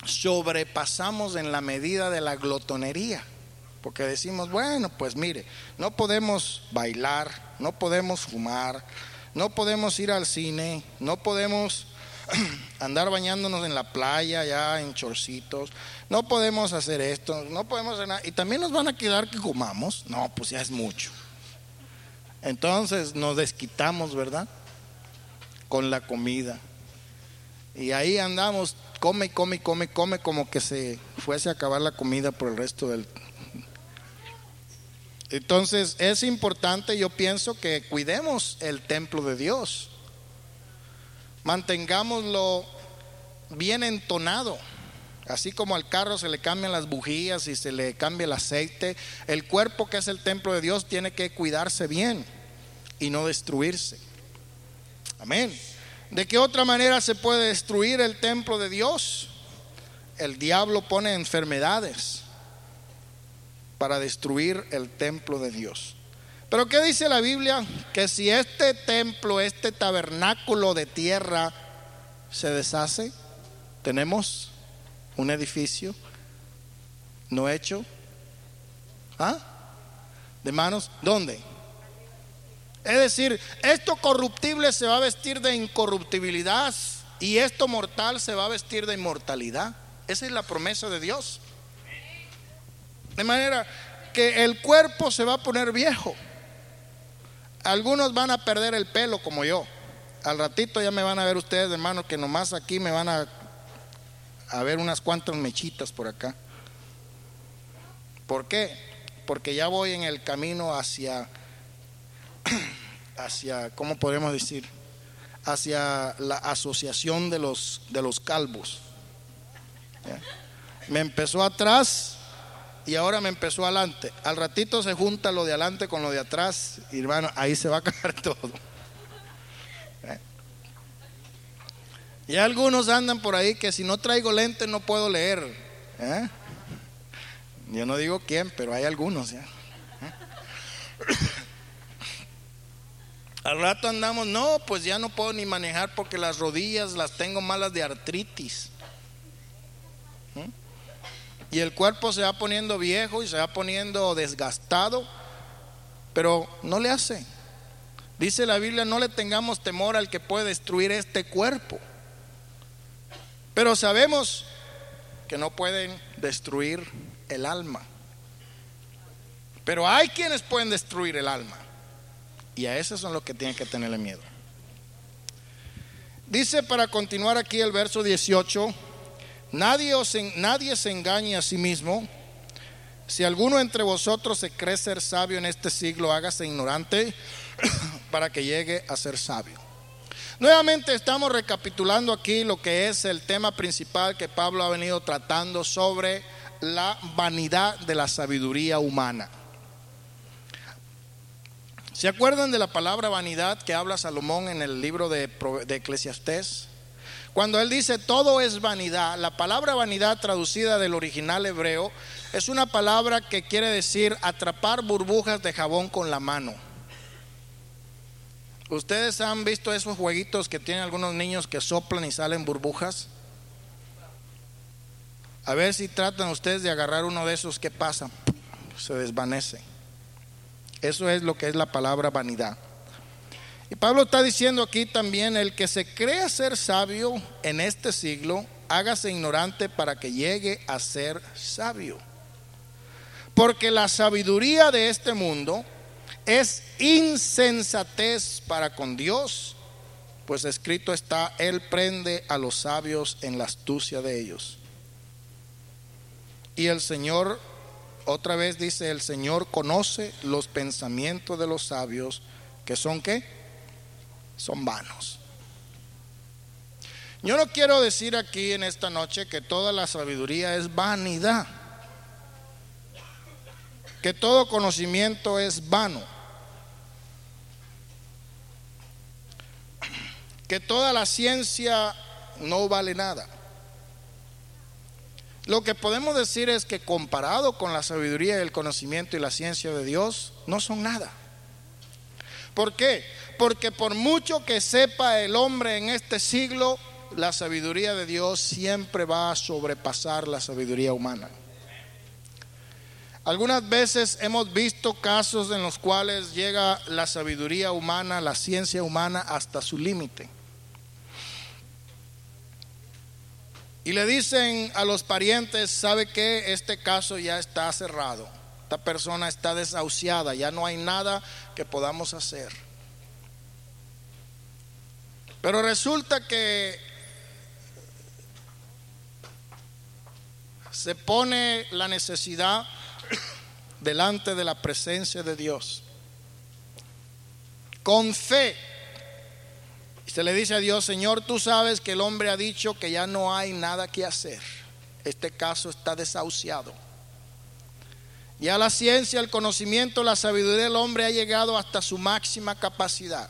sobrepasamos en la medida de la glotonería. Porque decimos, bueno, pues mire, no podemos bailar, no podemos fumar, no podemos ir al cine, no podemos andar bañándonos en la playa, ya en chorcitos, no podemos hacer esto, no podemos hacer nada. Y también nos van a quedar que comamos. No, pues ya es mucho. Entonces nos desquitamos, ¿verdad? Con la comida. Y ahí andamos, come, come, come, come, como que se fuese a acabar la comida por el resto del... Entonces es importante, yo pienso, que cuidemos el templo de Dios. Mantengámoslo bien entonado. Así como al carro se le cambian las bujías y se le cambia el aceite, el cuerpo que es el templo de Dios tiene que cuidarse bien y no destruirse. Amén. ¿De qué otra manera se puede destruir el templo de Dios? El diablo pone enfermedades para destruir el templo de Dios. Pero ¿qué dice la Biblia? Que si este templo, este tabernáculo de tierra se deshace, tenemos un edificio no hecho. ¿Ah? ¿De manos? ¿Dónde? Es decir, esto corruptible se va a vestir de incorruptibilidad y esto mortal se va a vestir de inmortalidad. Esa es la promesa de Dios. De manera que el cuerpo se va a poner viejo. Algunos van a perder el pelo como yo. Al ratito ya me van a ver ustedes, hermanos, que nomás aquí me van a a ver unas cuantas mechitas por acá. ¿Por qué? Porque ya voy en el camino hacia, hacia, ¿cómo podemos decir? Hacia la asociación de los, de los calvos. Me empezó atrás y ahora me empezó adelante. Al ratito se junta lo de adelante con lo de atrás y hermano, ahí se va a acabar todo. Y algunos andan por ahí que si no traigo lentes no puedo leer. ¿eh? Yo no digo quién, pero hay algunos. ¿ya? Al rato andamos, no, pues ya no puedo ni manejar porque las rodillas las tengo malas de artritis. ¿Mm? Y el cuerpo se va poniendo viejo y se va poniendo desgastado, pero no le hace. Dice la Biblia, no le tengamos temor al que puede destruir este cuerpo. Pero sabemos que no pueden destruir el alma. Pero hay quienes pueden destruir el alma. Y a esos son los que tienen que tenerle miedo. Dice para continuar aquí el verso 18, nadie, os, nadie se engañe a sí mismo. Si alguno entre vosotros se cree ser sabio en este siglo, hágase ignorante para que llegue a ser sabio. Nuevamente estamos recapitulando aquí lo que es el tema principal que Pablo ha venido tratando sobre la vanidad de la sabiduría humana. ¿Se acuerdan de la palabra vanidad que habla Salomón en el libro de, de Eclesiastés? Cuando él dice todo es vanidad, la palabra vanidad traducida del original hebreo es una palabra que quiere decir atrapar burbujas de jabón con la mano. ¿Ustedes han visto esos jueguitos que tienen algunos niños que soplan y salen burbujas? A ver si tratan ustedes de agarrar uno de esos, ¿qué pasa? Se desvanece. Eso es lo que es la palabra vanidad. Y Pablo está diciendo aquí también, el que se crea ser sabio en este siglo, hágase ignorante para que llegue a ser sabio. Porque la sabiduría de este mundo es insensatez para con Dios, pues escrito está, Él prende a los sabios en la astucia de ellos. Y el Señor, otra vez dice, el Señor conoce los pensamientos de los sabios, que son qué? son vanos. Yo no quiero decir aquí en esta noche que toda la sabiduría es vanidad, que todo conocimiento es vano, que toda la ciencia no vale nada. Lo que podemos decir es que comparado con la sabiduría el conocimiento y la ciencia de Dios, no son nada. ¿Por qué? Porque por mucho que sepa el hombre en este siglo, la sabiduría de Dios siempre va a sobrepasar la sabiduría humana. Algunas veces hemos visto casos en los cuales llega la sabiduría humana, la ciencia humana hasta su límite. Y le dicen a los parientes, ¿sabe qué? Este caso ya está cerrado. Esta persona está desahuciada, ya no hay nada que podamos hacer. Pero resulta que se pone la necesidad delante de la presencia de Dios. Con fe. Y se le dice a Dios, Señor, tú sabes que el hombre ha dicho que ya no hay nada que hacer. Este caso está desahuciado. Ya la ciencia, el conocimiento, la sabiduría del hombre ha llegado hasta su máxima capacidad.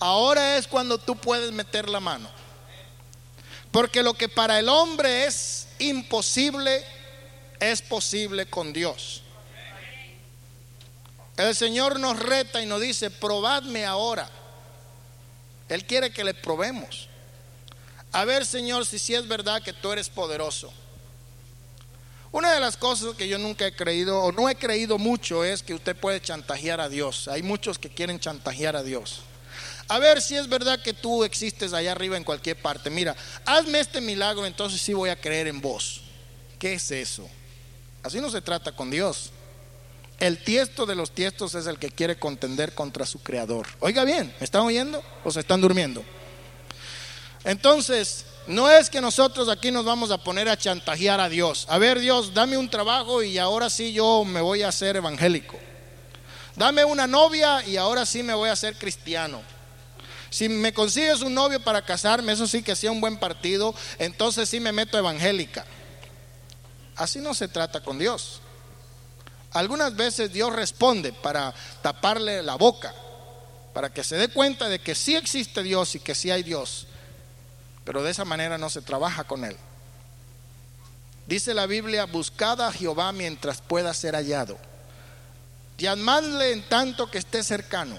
Ahora es cuando tú puedes meter la mano. Porque lo que para el hombre es imposible, es posible con Dios. El Señor nos reta y nos dice, probadme ahora. Él quiere que le probemos. A ver, Señor, si sí es verdad que tú eres poderoso. Una de las cosas que yo nunca he creído o no he creído mucho es que usted puede chantajear a Dios. Hay muchos que quieren chantajear a Dios. A ver si es verdad que tú existes allá arriba en cualquier parte. Mira, hazme este milagro, entonces sí voy a creer en vos. ¿Qué es eso? Así no se trata con Dios. El tiesto de los tiestos es el que quiere contender contra su creador. Oiga bien, ¿me están oyendo o se están durmiendo? Entonces, no es que nosotros aquí nos vamos a poner a chantajear a Dios. A ver, Dios, dame un trabajo y ahora sí yo me voy a hacer evangélico. Dame una novia y ahora sí me voy a hacer cristiano. Si me consigues un novio para casarme, eso sí que sea un buen partido, entonces sí me meto evangélica. Así no se trata con Dios. Algunas veces Dios responde para taparle la boca, para que se dé cuenta de que sí existe Dios y que sí hay Dios, pero de esa manera no se trabaja con Él. Dice la Biblia, buscad a Jehová mientras pueda ser hallado, llamadle en tanto que esté cercano.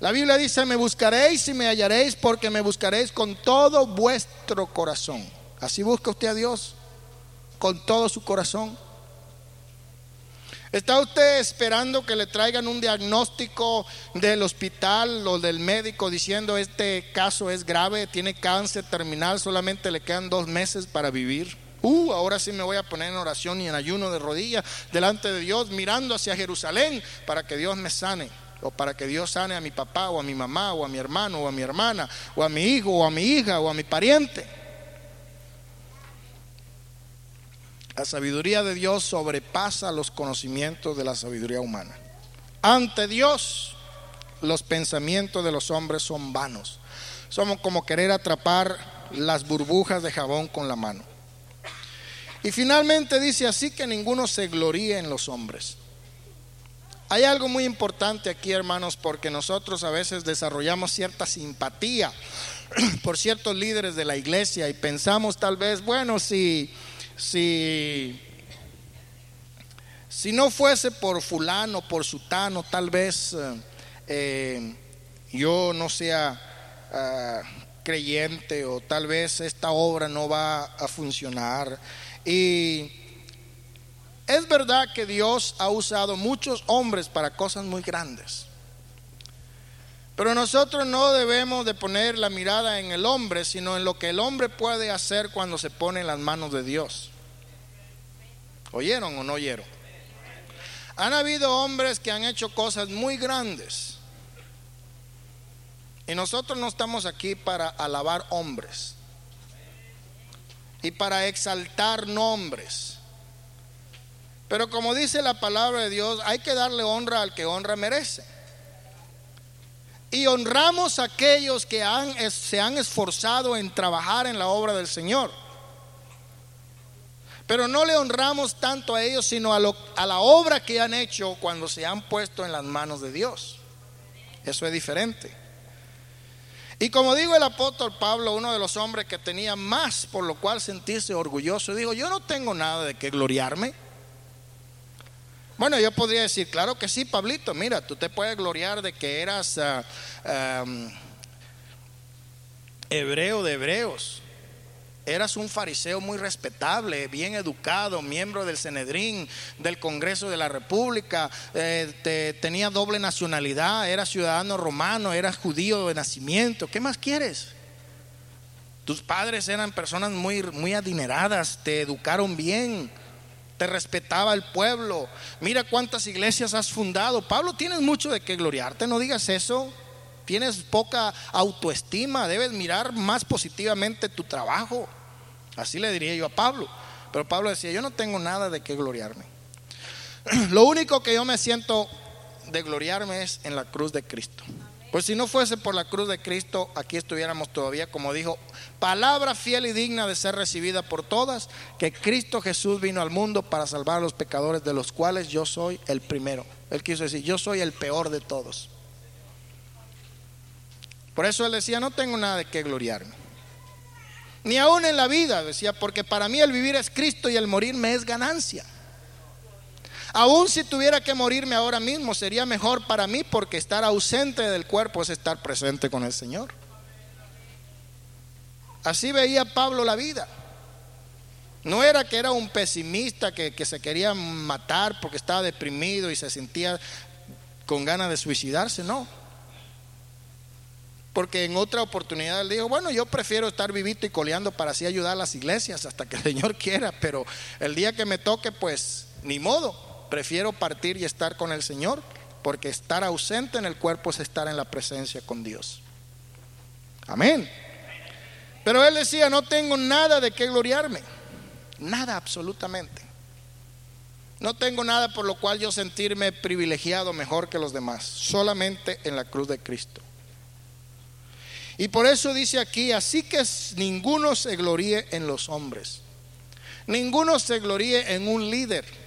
La Biblia dice, me buscaréis y me hallaréis porque me buscaréis con todo vuestro corazón. Así busca usted a Dios, con todo su corazón. ¿Está usted esperando que le traigan un diagnóstico del hospital o del médico diciendo este caso es grave, tiene cáncer terminal, solamente le quedan dos meses para vivir? Uh, ahora sí me voy a poner en oración y en ayuno de rodillas delante de Dios, mirando hacia Jerusalén para que Dios me sane o para que Dios sane a mi papá o a mi mamá o a mi hermano o a mi hermana o a mi hijo o a mi hija o a mi pariente. La sabiduría de Dios sobrepasa los conocimientos de la sabiduría humana. Ante Dios, los pensamientos de los hombres son vanos. Somos como querer atrapar las burbujas de jabón con la mano. Y finalmente dice así que ninguno se gloríe en los hombres. Hay algo muy importante aquí, hermanos, porque nosotros a veces desarrollamos cierta simpatía por ciertos líderes de la iglesia y pensamos tal vez, bueno, si, si, si no fuese por fulano, por sutano, tal vez eh, eh, yo no sea ah, creyente o tal vez esta obra no va a funcionar. Y es verdad que Dios ha usado muchos hombres para cosas muy grandes. Pero nosotros no debemos de poner la mirada en el hombre, sino en lo que el hombre puede hacer cuando se pone en las manos de Dios. ¿Oyeron o no oyeron? Han habido hombres que han hecho cosas muy grandes. Y nosotros no estamos aquí para alabar hombres y para exaltar nombres. Pero como dice la palabra de Dios, hay que darle honra al que honra merece. Y honramos a aquellos que se han esforzado en trabajar en la obra del Señor. Pero no le honramos tanto a ellos, sino a, a la obra que han hecho cuando se han puesto en las manos de Dios. Eso es diferente. Y como digo el apóstol Pablo, uno de los hombres que tenía más por lo cual sentirse orgulloso, dijo, yo no tengo nada de qué gloriarme. Bueno, yo podría decir, claro que sí, Pablito, mira, tú te puedes gloriar de que eras ah, hebreo de hebreos. Eras un fariseo muy respetable, bien educado, miembro del Senedrín, del Congreso de la República, eh, tenía doble nacionalidad, era ciudadano romano, eras judío de nacimiento. ¿Qué más quieres? Tus padres eran personas muy, muy adineradas, te educaron bien, te respetaba el pueblo. Mira cuántas iglesias has fundado. Pablo, tienes mucho de qué gloriarte, no digas eso. Tienes poca autoestima, debes mirar más positivamente tu trabajo. Así le diría yo a Pablo. Pero Pablo decía, yo no tengo nada de qué gloriarme. Lo único que yo me siento de gloriarme es en la cruz de Cristo. Pues si no fuese por la cruz de Cristo, aquí estuviéramos todavía, como dijo, palabra fiel y digna de ser recibida por todas, que Cristo Jesús vino al mundo para salvar a los pecadores, de los cuales yo soy el primero. Él quiso decir, yo soy el peor de todos. Por eso él decía, no tengo nada de qué gloriarme. Ni aún en la vida, decía, porque para mí el vivir es Cristo y el morir me es ganancia. Aún si tuviera que morirme ahora mismo, sería mejor para mí porque estar ausente del cuerpo es estar presente con el Señor. Así veía Pablo la vida. No era que era un pesimista que, que se quería matar porque estaba deprimido y se sentía con ganas de suicidarse, no. Porque en otra oportunidad él dijo, bueno, yo prefiero estar vivito y coleando para así ayudar a las iglesias hasta que el Señor quiera, pero el día que me toque, pues ni modo, prefiero partir y estar con el Señor, porque estar ausente en el cuerpo es estar en la presencia con Dios. Amén. Pero él decía, no tengo nada de qué gloriarme, nada absolutamente. No tengo nada por lo cual yo sentirme privilegiado mejor que los demás, solamente en la cruz de Cristo. Y por eso dice aquí, así que ninguno se gloríe en los hombres. Ninguno se gloríe en un líder.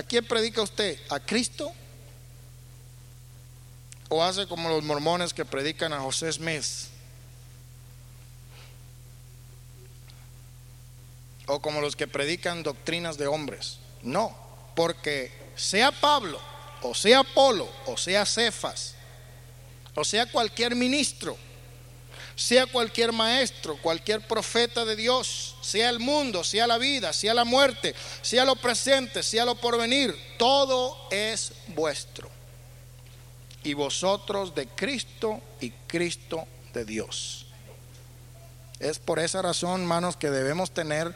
¿A quién predica usted? ¿A Cristo? ¿O hace como los mormones que predican a José Smith? ¿O como los que predican doctrinas de hombres? No, porque sea Pablo, o sea Apolo, o sea Cefas, o sea cualquier ministro, sea cualquier maestro, cualquier profeta de Dios, sea el mundo, sea la vida, sea la muerte, sea lo presente, sea lo porvenir, todo es vuestro. Y vosotros de Cristo y Cristo de Dios. Es por esa razón, hermanos, que debemos tener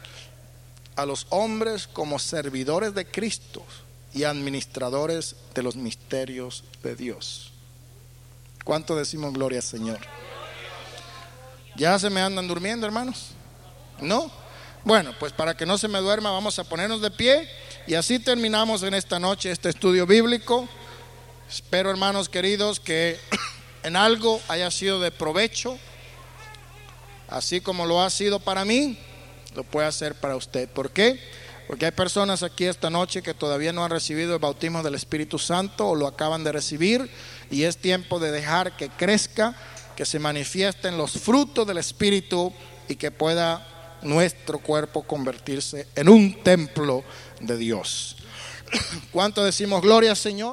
a los hombres como servidores de Cristo y administradores de los misterios de Dios. ¿Cuánto decimos gloria al Señor? ¿Ya se me andan durmiendo, hermanos? ¿No? Bueno, pues para que no se me duerma, vamos a ponernos de pie y así terminamos en esta noche este estudio bíblico. Espero, hermanos queridos, que en algo haya sido de provecho, así como lo ha sido para mí. lo puede hacer para usted. ¿Por qué? Porque hay personas aquí esta noche que todavía no han recibido el bautismo del Espíritu Santo o lo acaban de recibir y es tiempo de dejar que crezca, que se manifiesten los frutos del Espíritu y que pueda nuestro cuerpo convertirse en un templo de Dios. ¿Cuánto decimos gloria, Señor?